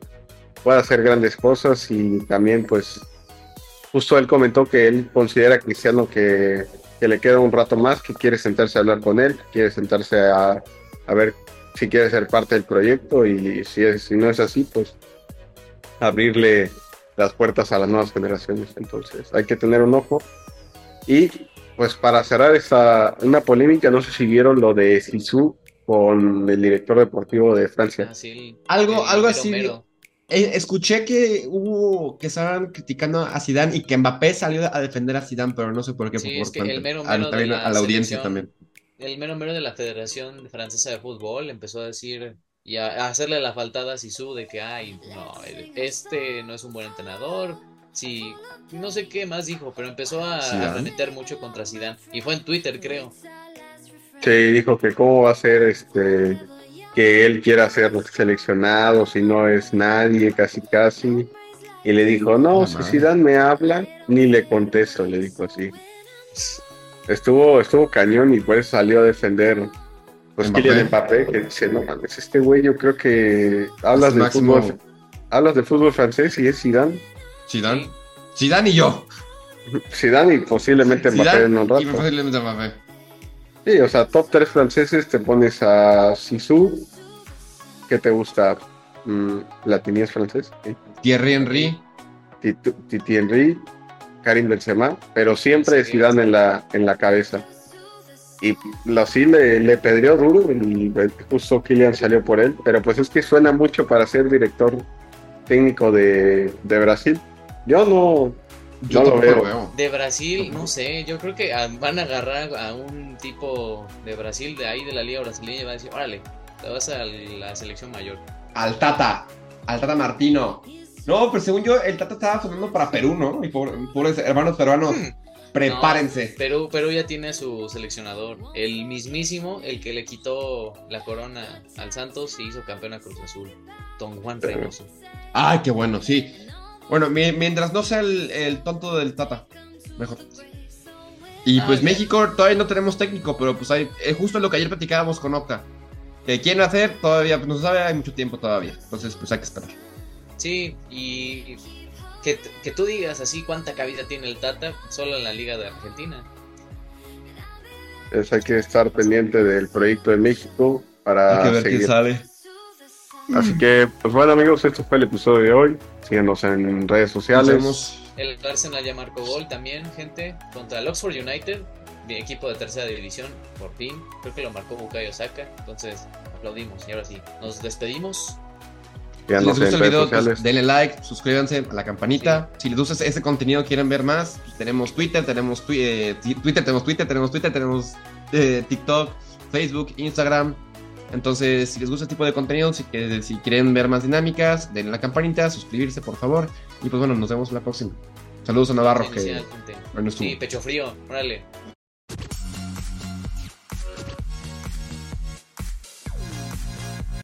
puede hacer grandes cosas. Y también pues justo él comentó que él considera a Cristiano que, que le queda un rato más, que quiere sentarse a hablar con él, quiere sentarse a, a ver si quiere ser parte del proyecto y si, es, si no es así, pues abrirle las puertas a las nuevas generaciones. Entonces hay que tener un ojo. Y pues para cerrar esta una polémica, no sé si vieron lo de Sisu con el director deportivo de Francia. Ah, algo, algo así. Eh, escuché que hubo que estaban criticando a Zidane y que Mbappé salió a defender a Zidane, pero no sé por qué. Sí, es que el mero, a, la, audiencia también el mero mero de la Federación Francesa de Fútbol empezó a decir y a, hacerle la faltada a Sisu de que, ay, no, este no es un buen entrenador. Sí, no sé qué más dijo, pero empezó a, remeter mucho contra Zidane. Y fue en Twitter, creo. Sí, dijo que cómo va a ser este que él quiera ser seleccionado si no es nadie, casi casi. Y le dijo, no, si Zidane me habla, ni le contesto, le dijo así [LAUGHS] estuvo, estuvo cañón y pues salió a defender pues Kylian Mbappé, que dice, no mames, este güey yo creo que hablas de fútbol, hablas de fútbol francés y es Zidane. Zidane. Zidane y yo. Zidane y posiblemente Mbappé en un rato. Y posiblemente Mbappé. Sí, o sea, top 3 franceses te pones a Sisu. ¿Qué te gusta? Mm, ¿La tenías francés? Thierry Henry. Titi Henry, Karim Benzema, pero siempre Zidane en la, en la cabeza. Y lo sí le, le pedrió duro y justo Kylian salió por él, pero pues es que suena mucho para ser director técnico de, de Brasil. Yo no, yo lo veo. De Brasil, no sé, yo creo que van a agarrar a un tipo de Brasil, de ahí de la liga brasileña, y va a decir, órale, te vas a la selección mayor. Al Tata, al Tata Martino. No, pero según yo, el Tata estaba sonando para Perú, ¿no? Y pobres hermanos peruanos. Hmm. Prepárense. Perú, Perú ya tiene su seleccionador. El mismísimo, el que le quitó la corona al Santos y hizo campeón a Cruz Azul. Don Juan Reynoso. Ay, qué bueno, sí. Bueno, mientras no sea el, tonto del Tata, mejor. Y pues México todavía no tenemos técnico, pero pues hay, es justo lo que ayer platicábamos con Octa. Que quieren hacer todavía, pues no se sabe, hay mucho tiempo todavía. Entonces, pues hay que esperar. Sí, y que, que tú digas así cuánta cabida tiene el Tata solo en la Liga de Argentina. Es, hay que estar pendiente del proyecto de México para hay que ver seguir. sale. Así que, pues bueno amigos, esto fue el episodio de hoy. Síguenos en redes sociales. El Arsenal ya marcó gol también, gente, contra el Oxford United, mi equipo de tercera división, por fin. Creo que lo marcó Bukayo Saka, entonces aplaudimos. Y ahora sí, nos despedimos. Si les gusta el video, pues, denle like, suscríbanse a la campanita. Si les gusta ese contenido, quieren ver más, pues, tenemos Twitter, tenemos eh, Twitter, tenemos Twitter, tenemos Twitter, tenemos eh, TikTok, Facebook, Instagram. Entonces, si les gusta este tipo de contenido, si, si quieren ver más dinámicas, denle la campanita, suscribirse, por favor. Y pues bueno, nos vemos la próxima. Saludos a Navarro. Que, sí, pecho frío, órale.